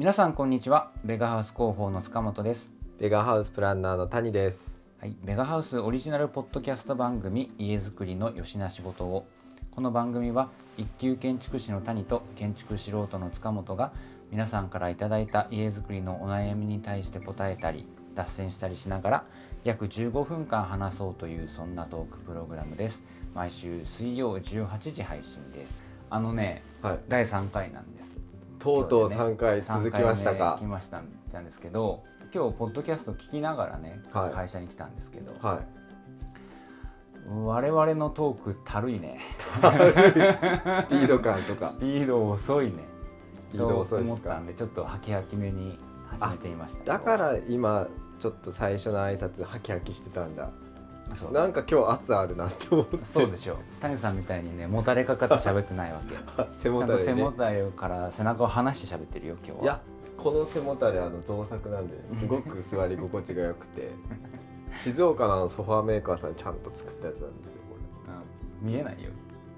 皆さんこんにちは。ベガハウス広報の塚本です。ベガハウスプランナーの谷です。はい、ベガハウスオリジナルポッドキャスト番組家づくりのよしな仕事を。この番組は一級建築士の谷と建築素人の塚本が皆さんからいただいた家づくりのお悩みに対して答えたり脱線したりしながら約15分間話そうというそんなトークプログラムです。毎週水曜18時配信です。あのねはい。第3回なんですとうとう今日でね3回続きました3か来ましたんですけど今日ポッドキャスト聞きながらね、はい。会社に来たんですけど、はい。我々のトークたるいね。スピード感とか。スピード遅いね。スピード遅いでと思ったすかんでちょっとハキハキめに始めてみましただから今ちょっと最初の挨拶ハキハキしてたんだなんか今日圧あるなって思って。そうでしょ。谷さんみたいにねもたれかかって喋ってないわけ。背ちゃんともたれね背もたれから背中を離して喋ってるよ今日は。いやこの背もたれあの造作なんですごく座り心地が良くて。静岡のソファーメーカーさんちゃんと作ったやつなんですよこうん。見えないよ。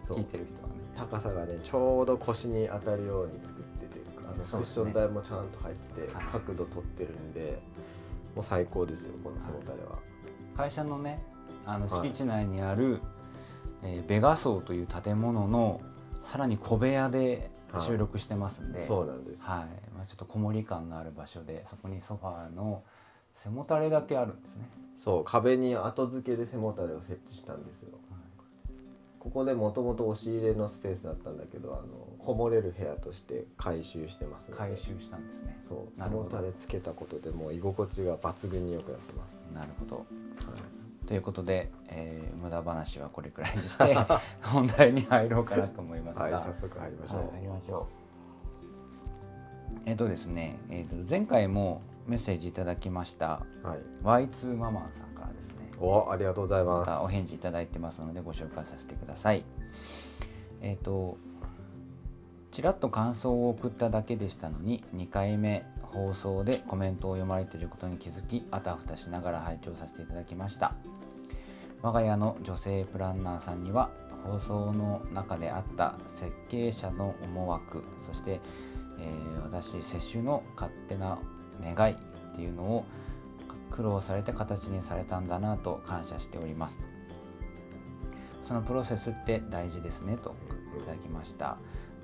聞いてる人はね。高さがねちょうど腰に当たるように作っててあのクッション材もちゃんと入ってて、はい。角度取ってるんでもう最高ですよこの背もたれは、会社のねあのはい。敷地内にある、えーベガ層という建物のさらに小部屋で収録してますんで、そうなんです、はい。まあ、ちょっとこもり感のある場所でそこにソファーの背もたれだけあるんですね。そう壁に後付けで背もたれを設置したんですよ、ここでもともと押し入れのスペースだったんだけどあのこもれる部屋として改修してますので。回収したんですね。そう背もたれつけたことでもう居心地が抜群に良くなってます、なるほど。はいということで、えー無駄話はこれくらいにして 本題に入ろうかなと思いますが、はい、早速入りましょう、はい、入りましょう。えっ、とですね、えー、と前回もメッセージいただきましたはい。Y2 ママンさんからですね。おありがとうございまますたお返事いただいてますのでご紹介させてください。えっ、とちらっと感想を送っただけでしたのに2回目放送でコメントを読まれていることに気づきあたふたしながら拝聴させていただきました我が家の女性プランナーさんには放送の中であった設計者の思惑そして、えー私接種の勝手な願いっていうのを苦労されて形にされたんだなと感謝しております。とそのプロセスって大事ですねといただきました。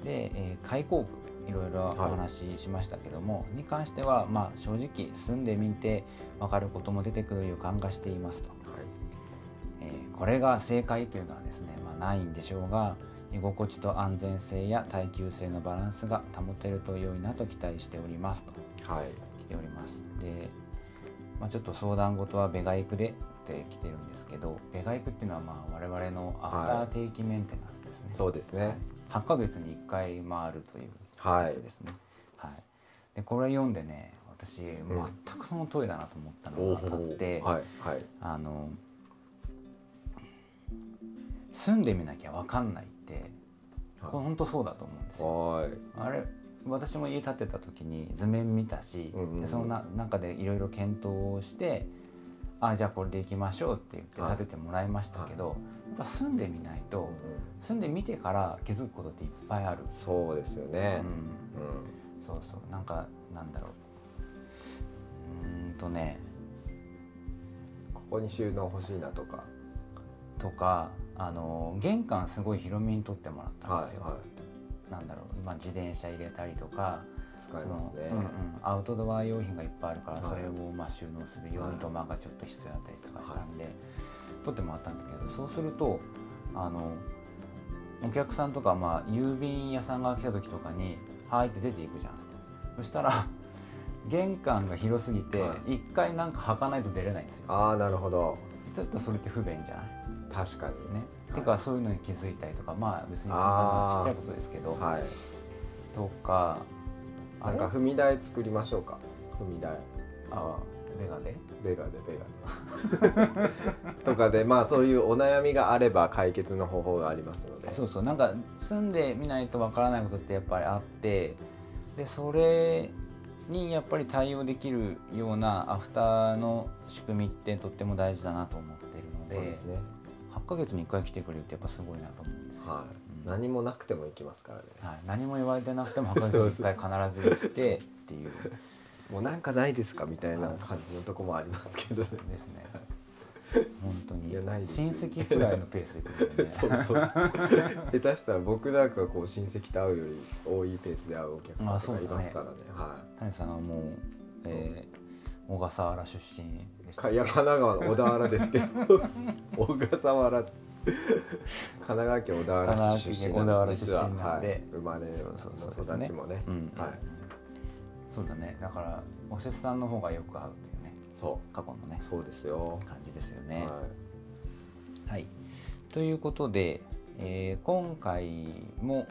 で、えー開口部いろいろお話ししましたけども、に関してはまあ正直住んでみて分かることも出てくる予感がしていますと、えーこれが正解というのはですね、まあ、ないんでしょうが居心地と安全性や耐久性のバランスが保てると良いなと期待しておりますと。はい。来ております。で、まあ、ちょっと相談事はベガイクでって来てるんですけどベガイクっていうのはまあ我々のアフター定期メンテナンスですね、そうですね。8ヶ月に1回回るというはいやつですね、はい。でこれ読んでね私全くその通りだなと思ったのがあって、はい。はい。あの住んでみなきゃ分かんないってこれ本当そうだと思うんですよ。はい。あれ私も家建てた時に図面見たし、うんうんうん。でそのな中でいろいろ検討をしてあじゃあこれでいきましょうって言ってはい。建ててもらいましたけど、やっぱ住んでみないと住んでみてから気づくことっていっぱいある、そうですようね、ん、うん。そうそう。なんかなんだろう。うーんとね。ここに収納欲しいなとか。とかあの玄関すごい広めに取ってもらったんですよ、はいなんだろう、まあ、自転車入れたりとか使いますね。うんうん、アウトドア用品がいっぱいあるからはい。それをまあ収納するようはい。に土間がちょっと必要だったりとかしたんで、取ってもらったんだけどそうするとあのお客さんとか、まあ、郵便屋さんが来た時とかに「はい」って出ていくじゃないですか。そしたら玄関が広すぎては一回なんか履かないと出れないんですよ。ああなるほど。ちょっとそれって不便じゃない？確かにね、はい。てかそういうのに気づいたりとかまあ別にそんなちっちゃいことですけど、はい。とかなんか？踏み台作りましょうか。踏み台。あベガで？ベガでベガで。とかでまあそういうお悩みがあれば解決の方法がありますので。そうそう。なんか住んでみないとわからないことってやっぱりあってでそれにやっぱり対応できるようなアフターの仕組みってとっても大事だなと思っているので。そうですね。8ヶ月に1回来てくれるってやっぱすごいなと思うんですよ、はうん何もなくても行きますからね、はい、何も言われてなくても博物一回必ず行ってっていう。もうなんかないですかみたいな感じのとこもありますけど、ね、ですね。本当に。親戚くらいのペースでねそうそう下手したら僕なんかこう親戚と会うより多いペースで会うお客さんとかいますからね、ね、はい、谷さんはもう、えー、小笠原出身でしたいや神奈川の小田原ですけど。小笠原。神奈川県小田原市出身なんで実は、はい、生まれの育ちもね、はい、そうだね。だからおせつさんの方がよく会うというね。そう。過去のね。そうですよ。感じですよね。はい、はい、ということで、えー、今回も、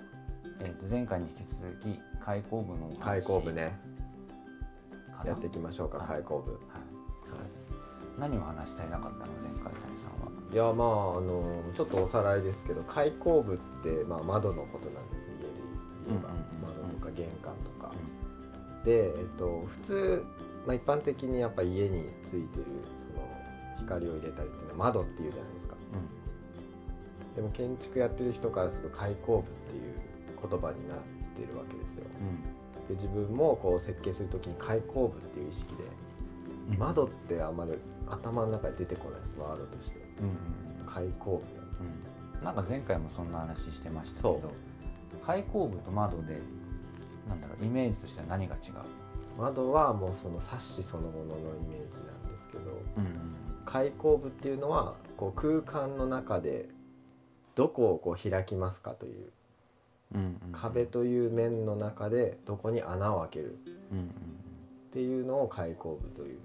えー、と前回に引き続き開口部の開口部ね。やっていきましょうか開口部、はい、何を話したいなかったの前回谷さんは。いやまああのちょっとおさらいですけど開口部って、まあ、窓のことなんです家で言えば、窓とか玄関とか。うん、で、えっと、普通まあ、一般的にやっぱ家についてるその光を入れたりっていうのは窓っていうじゃないですか、うん、でも建築やってる人からすると開口部っていう言葉になってるわけですよ、うん、で自分もこう設計する時に開口部っていう意識で、うん、窓ってあんまり頭の中で出てこないですワードとして、うん、開口部な。ん。か前回もそんな話してましたけど開口部と窓でなんだろうイメージとしては何が違う？窓はもうその冊子そのもののイメージなんですけど、うん、開口部っていうのはこう空間の中でどこをこう開きますかという、うんうん、壁という面の中でどこに穴を開けるっていうのを開口部という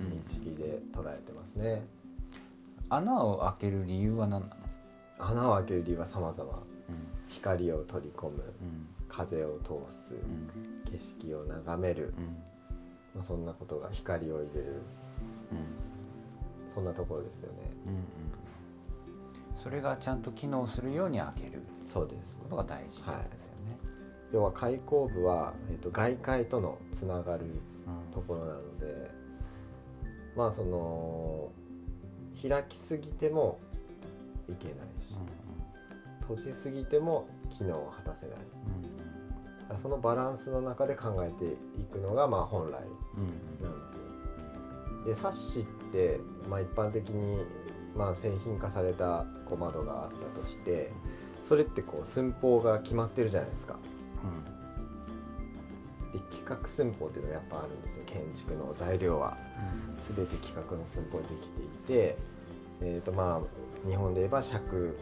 認識で捉えてますね。穴を開ける理由は何なの？穴を開ける理由は様々、うん、光を取り込む、風を通す、景色を眺める、まあ、そんなことが光を入れる、そんなところですよね、うんうん、それがちゃんと機能するように開ける。そうです。ことが大事ですよね、はい、要は開口部は、えーと、外界とのつながるところなので、うん、まあその開きすぎてもいけないし、うんうん、閉じすぎても機能を果たせない、うんそのバランスの中で考えていくのがまあ本来なんですよ。でサッシって、まあ、一般的にまあ製品化された小窓があったとしてそれってこう寸法が決まってるじゃないですか。で企画寸法っていうのがやっぱあるんですよ建築の材料は。全て企画の寸法でできていて、えーとまあ、日本で言えば尺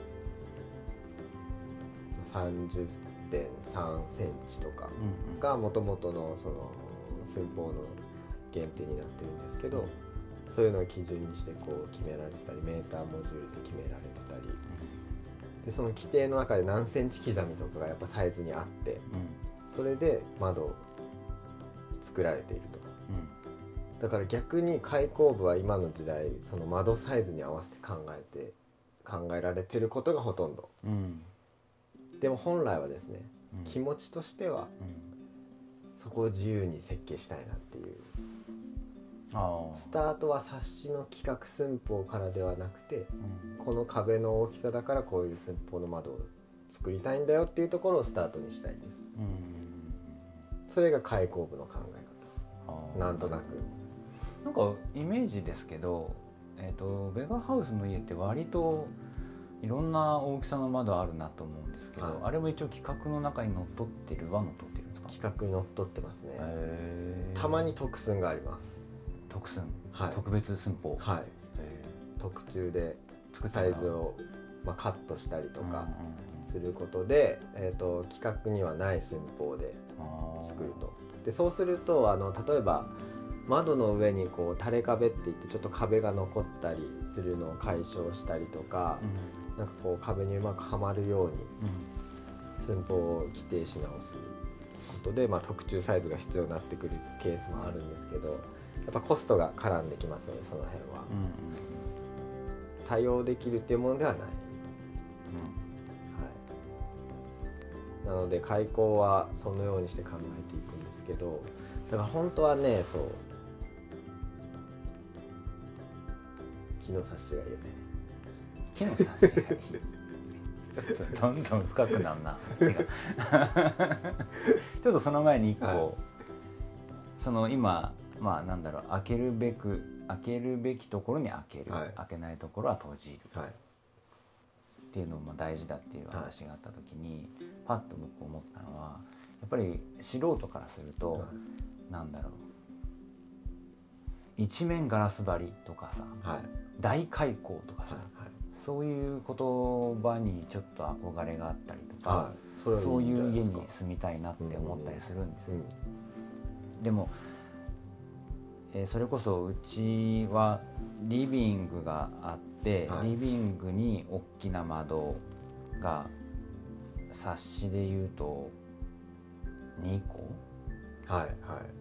30 1.3センチとかがもともとのその寸法の限定になってるんですけどそういうのを基準にしてこう決められてたりメーターモジュールで決められてたり。でその規定の中で何センチ刻みとかがやっぱサイズにあってそれで窓作られていると。だから逆に開口部は今の時代その窓サイズに合わせて考えて考えられてることがほとんど、うん、でも本来はですね、うん、気持ちとしては、そこを自由に設計したいなっていう。スタートは冊子の企画寸法からではなくて、この壁の大きさだからこういう寸法の窓を作りたいんだよっていうところをスタートにしたいです、それが開口部の考え方。なんとなく。なんかイメージですけど、えーとベガハウスの家って割といろんな大きさの窓あるなと思うんですけど、はい、あれも一応企画の中にのっとってるはのっとってるんですか？企画にのっとってますね。たまに特寸があります。特寸、はい、特別寸法？はい。特注でサイズを、まあ、カットしたりとかすることで、えーと、企画にはない寸法で作ると。でそうするとあの例えば窓の上にこう垂れ壁っていってちょっと壁が残ったりするのを解消したりとか、なんかこう壁にうまくはまるように寸法を規定し直すことで、まあ、特注サイズが必要になってくるケースもあるんですけどやっぱコストが絡んできますよねその辺は、うん、対応できるっていうものではない、うん、はい、なので開口はそのようにして考えていくんですけどだから本当はねそう木の冊子がいいよね。木の冊子がいい。ちょっとどんどん深くなるな話が。ちょっとその前に一個、はい、その今まあなんだろう開けるべく開けるべきところに開ける、はい、開けないところは閉じる、はい、っていうのも大事だっていう話があった時に、パッと僕思ったのはやっぱり素人からすると、はい、なんだろう。一面ガラス張りとかさ、はい、大開口とかさ、はい、そういう言葉にちょっと憧れがあったりとか、そそういう家に住みたいなって思ったりするんですよ。うん、でもえー、それこそうちはリビングがあって、はい、リビングに大きな窓が冊子でいうと2個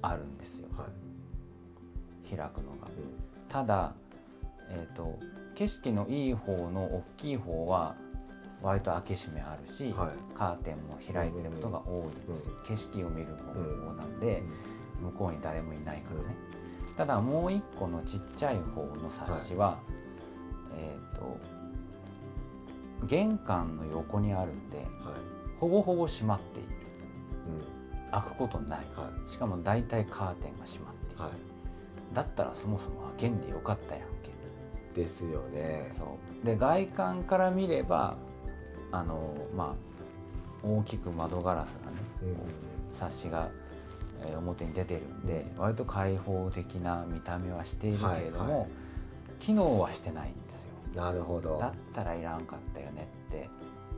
あるんですよ、はい、開くのが。ただ、えーと、景色のいい方の大きい方は割と開け閉めあるし、はい、カーテンも開いてることが多いんですよ、景色を見る方なんで、向こうに誰もいないからね。ただもう一個のちっちゃい方の冊子は、はい、えっ、ー、と玄関の横にあるんで、はい、ほぼほぼ閉まっている、うん、開くことない、はい、しかも大体カーテンが閉まっている、だったらそもそも開けんでよかったやんけ。ですよね。そう。で外観から見ればあのまあ大きく窓ガラスがね、うん、冊子がえ表に出てるんで割と開放的な見た目はしているけれども、はい。はい、機能はしてないんですよ。なるほど。だったらいらんかったよねって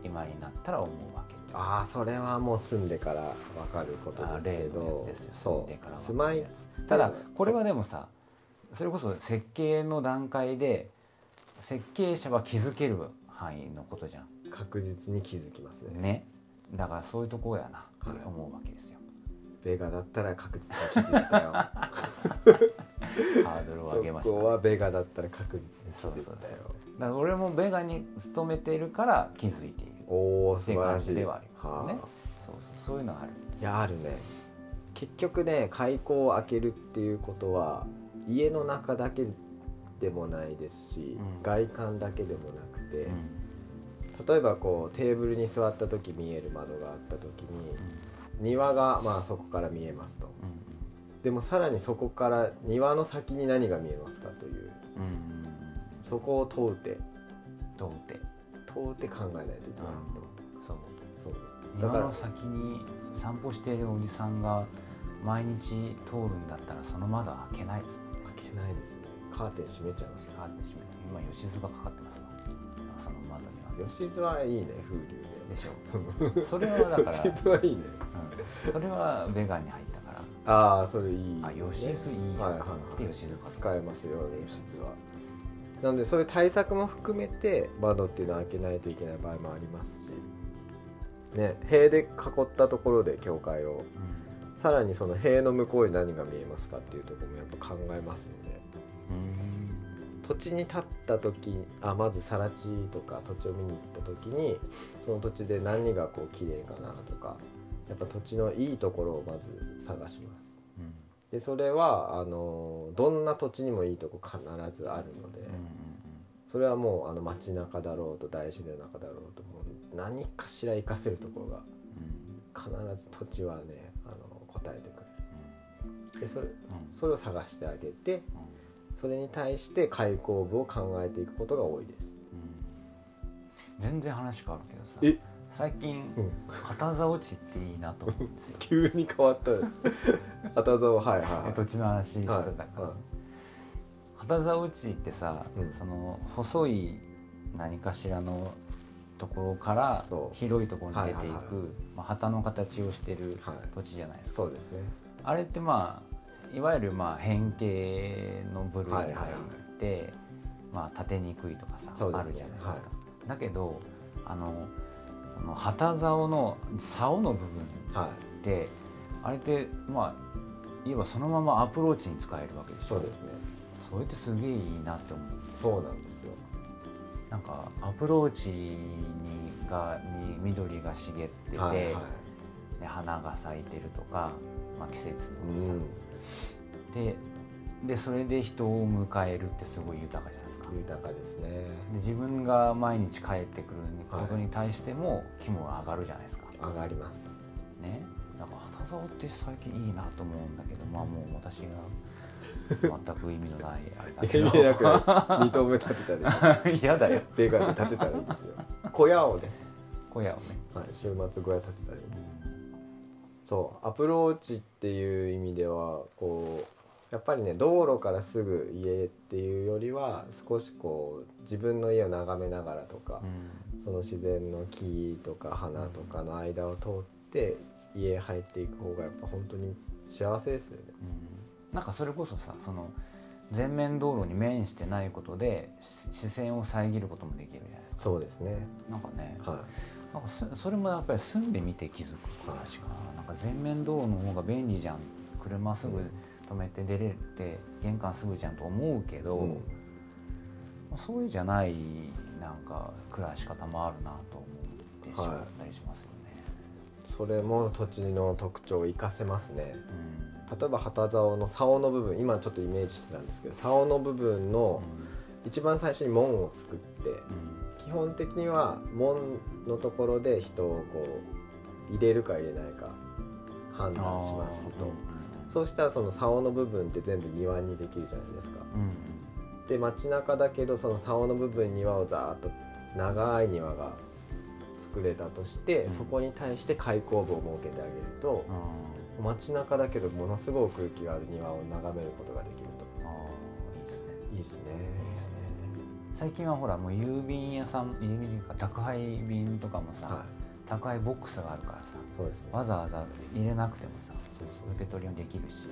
今になったら思うわけああそれはもう住んでから分かることですけど。住んでから住まい。ただこれはでもさそれこそ設計の段階で設計者は気づける範囲のことじゃん。確実に気づきますね。ね。だからそういうところやなって思うわけですよ、ベガだったら確実に気づいたよ。ハードルを上げました、ね、そこはベガだったら確実に気づいたよ。だから俺もベガに勤めているから気づいている。おお素晴らしい。ではありますね、はあ、そうそうそういうのはあるいやあるね。結局ね開口を開けるっていうことは家の中だけでもないですし、うん、外観だけでもなくて、うん、例えばこうテーブルに座った時見える窓があった時に、うん庭がまあそこから見えますと、うん、でもさらにそこから庭の先に何が見えますかという、うん、そこを問うて。問うて。問うて考えないといけないと、そうそう。だから先に散歩しているおじさんが毎日通るんだったらその窓は開けないです。開けないですね。カーテン閉めちゃいますカーテン閉め今吉津がかかってますわその窓には。吉津はいいね風流ででしょ それはだから吉はいいね、うん、それはベガンに入ったから。ああそれいい、ね、あ吉津いいやはいはい、で吉津使えますよ吉津は。なんでそういう対策も含めて窓っていうのは開けないといけない場合もありますし。ね塀で囲ったところで境界を、うん、さらにその塀の向こうに何が見えますかっていうところもやっぱ考えますよね土地に立った時あまず更地とか土地を見に行った時にその土地で何がこう綺麗かなとかやっぱ土地のいいところをまず探します。うん、でそれはあのどんな土地にもいいとこ必ずあるので、それはもうあの街中だろうと大自然の中だろうともう何かしら活かせるところが必ず土地はねあの答えてくれる。でそれ,、それを探してあげて、それに対して開口部を考えていくことが多いです、うん、全然話変わるけどさ最近、うん、旗竿地っていいなと思うんですよ。急に変わった旗竿はいはい土地の話してたから、はいはい、旗竿地ってさ、うん、その細い何かしらのところから広いところに出ていく、まあ、旗の形をしてる土地じゃないですか、はい、そうですね。あれってまあいわゆるまあ変形の部類に入って、まあ、立てにくいとかさ、ね、あるじゃないですか。はい、だけどあのその旗竿の竿の部分って、はい、あれってまあいわばそのままアプローチに使えるわけでしょ。そうですね。それってすげえいいなって思う。そうなんですよ。なんかアプローチにがに緑が茂ってて、はいはい、ね、花が咲いてるとか、まあ、季節のさ、うんででそれで人を迎えるってすごい豊かじゃないですか。豊かですね。で自分が毎日帰ってくることに対しても気分が上がるじゃないですか、上がります。ね。なんか旗竿って最近いいなと思うんだけどまあもう私が全く意味のないあれだけど。意味なく二頭目立てたり 嫌だよ。ベガで立てたらいいんですよ。小屋をね。小屋をね、はい、週末小屋立てたり、うん、そうアプローチっていう意味ではこうやっぱりね道路からすぐ家っていうよりは少しこう自分の家を眺めながらとか、うん、その自然の木とか花とかの間を通って家入っていく方がやっぱ本当に幸せですよね。うん、なんかそれこそさその全面道路に面してないことで視線を遮ることもできるじゃないですか。そうですね。なんかね、はい、なんかそれもやっぱり住んでみて気づく話かな。はい、なんか全面道路の方が便利じゃん。車すぐ、うん止めて出れて玄関すぐじゃんと思うけど、うん、そういうじゃないなんか暮らし方もあるなと思ってしまったりしますよね。はい、それも土地の特徴を生かせますね。うん、例えば旗竿の竿の部分今ちょっとイメージしてたんですけど竿の部分の一番最初に門を作って、うん、基本的には門のところで人をこう入れるか入れないか判断しますと。そうしたらその竿の部分って全部庭にできるじゃないですか。うん、で街中だけどその竿の部分庭をざーっと長い庭が作れたとして、うん、そこに対して開口部を設けてあげると、うん、街中だけどものすごく空気がある庭を眺めることができると。あいいですね。いいですね。最近はほらもう郵便屋さん郵便か宅配便とかもさ、はい、宅配ボックスがあるからさそうです、ね、わざわざ入れなくてもさそうそう。受け取りもできるし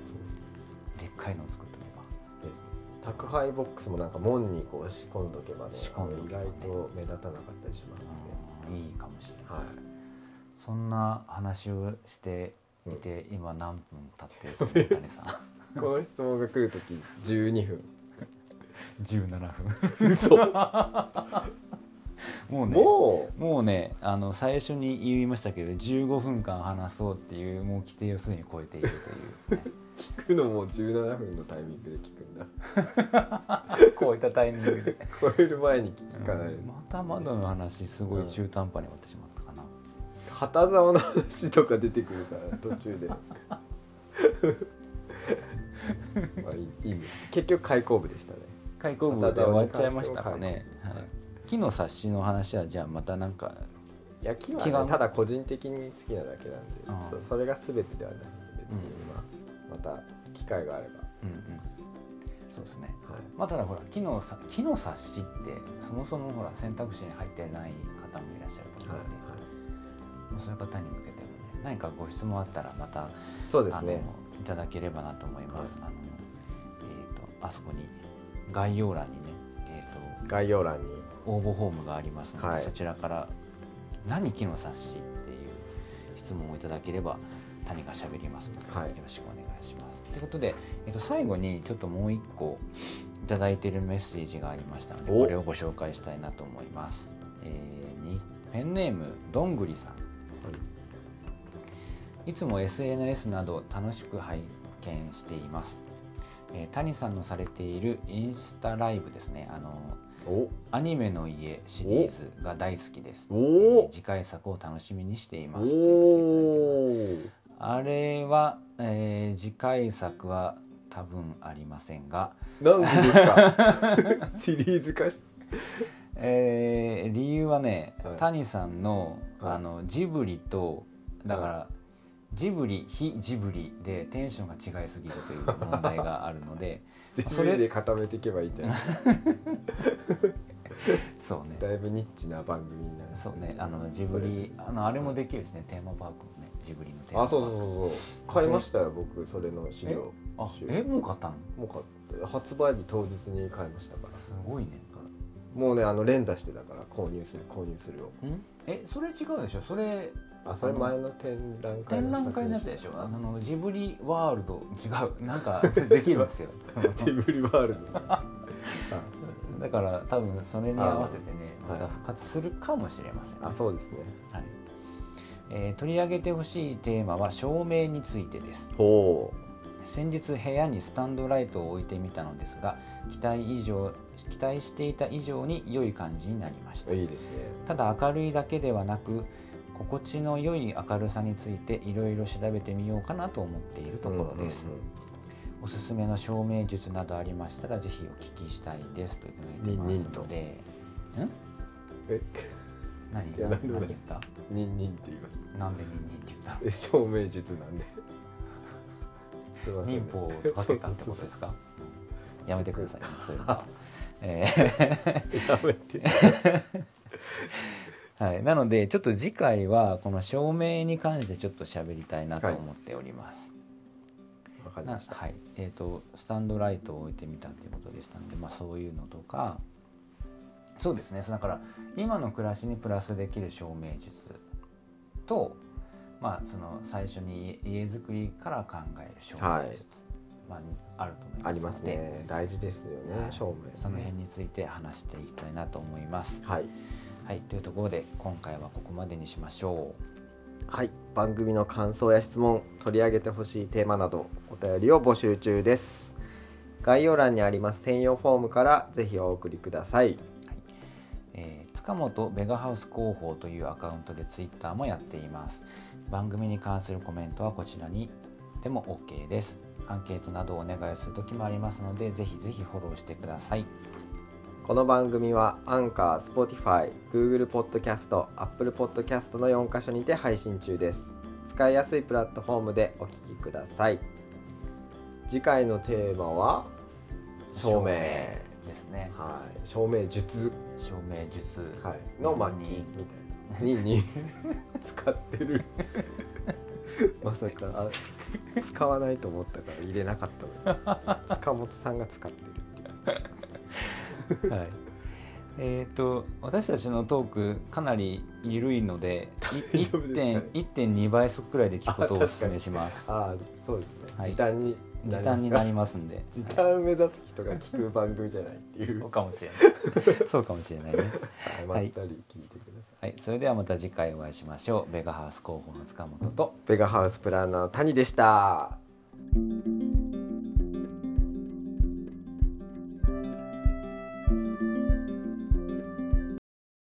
でっかいのを作っておけば。です宅配ボックスもなんか門にこう仕込んどけばね仕込んどけば、ね、意外と目立たなかったりしますので、いいかもしれない、はい、そんな話をしていて、うん、今何分経ってると思ったねさ この質問が来る時12分17分。嘘。もうねもう？もうねあの最初に言いましたけど15分間話そうっていうもう規定をすでに超えているという、ね、聞くのも17分のタイミングで聞くんだ。超えたタイミングで。超える前に聞かない、うん、またまだの話すごい中途半端に終わってしまったかな、旗竿の話とか出てくるから途中で。まあいいいいんです。結局開口部でしたね開口部で終わっちゃいましたかね、はい。木の冊子の話はじゃあまたなんかいや木は、ね、ただ個人的に好きなだけなんでそそれが全てではないので別に、まあ、また機会があれば、うんうん、そうですね、はい。まあ、ただほら木の木の冊子ってそもそもほら選択肢に入ってない方もいらっしゃると思うので、はいはい、そういう方に向けてもね何かご質問あったらまたそうですね。いただければなと思います、はい、あのえーと、あそこに概要欄にね、えーと概要欄に応募フォームがありますので、はい、そちらから「何木の冊子?」っていう質問をいただければ谷がしゃべりますので、はい、よろしくお願いします。ということで、えっと、最後にちょっともう一個頂いているメッセージがありましたのでこれをご紹介したいなと思います。えー、にペンネームどんぐりさん、はい、いつも SNS など楽しく拝見しています。えー、谷さんのされているインスタライブですね。あのアニメの家シリーズが大好きです、えー、次回作を楽しみにしていますあれは、えー、次回作は多分ありませんが。何でですか？シリーズ化しえー、理由はね、はい、谷さんのあのジブリとだから、はい、ジブリ非ジブリでテンションが違いすぎるという問題があるので それで固めていけばいいんじゃない そうね。だいぶニッチな番組になるそうね。あのジブリあのあれもできるしねテーマパークもねジブリのテーマパーク。あそうそうそうそう。買いましたよ僕それの資料。あえ？もう買ったの？もう買って発売日当日に買いましたから。すごいね。もうねあの連打してたから購入する購入するを。え？それ違うでしょ？それあそれ前の展覧会展覧会のやつでしょ？あのジブリワールド違う。なんかできるんですよ。ジブリワールド。だから多分それに合わせてねまた復活するかもしれません、ね、あそうですね、はい。えー、取り上げてほしいテーマは照明についてです。先日部屋にスタンドライトを置いてみたのですが期待以上期待していた以上に良い感じになりました。いいですね。ただ明るいだけではなく心地の良い明るさについていろいろ調べてみようかなと思っているところです、うんうんうん。おすすめの照明術などありましたらぜひお聞きしたいですといただいてますので。んえ？何？いやなんでもない何言った？ニンニンって言いましたなんでニンニンって言った？え照明術なんで。すいません、ね、忍法をかけたってことですか？やめてくださいねそういうの。は、えやめてーはい、なのでちょっと次回はこの照明に関してちょっと喋りたいなと思っております、わかりなました。はい。えー、とスタンドライトを置いてみたということでしたので、まあ、そういうのとか。そうですね。だから今の暮らしにプラスできる照明術と、まあ、その最初に家家づくりから考える照明術、まあ、あると思いますありますね。大事ですよね、はい。照明ね。その辺について話していきたいなと思います。はいはい、というところで今回はここまでにしましょはい番組の感想や質問取り上げてほしいテーマなどお便りを募集中です。概要欄にあります専用フォームからぜひお送りください。うえー塚本ベガハウス広報というアカウントでツイッターもやっています。番組に関するコメントはこちらにでも OK です。アンケートなどをお願いする時もありますのでぜひぜひフォローしてくださいこの番組はアンカー、Spotify、Google Podcast、Apple Podcast の4カ所にて配信中です。使いやすいプラットフォームでお聞きください。次回のテーマは照明ですね。はい。照明術。照明術、はい。の巻にみたいな。にに。使ってる。まさかあ使わないと思ったから入れなかったのに。塚本さんが使ってるっていうはい。えー、と私たちのトークかなり緩いのでい大丈夫ですかね？1.2倍速くらいで聞くことをお勧めします。ああそうですね、はい。時短に時短になりりますんで。時短目指す人が聞く番組じゃないっていそううかもしれない。そうかもしれない ね。はい。まったり聞いてください、はい。それではまた次回お会いしましょう。ベガハウス広報の塚本と。ベガハウスプランナーの谷でした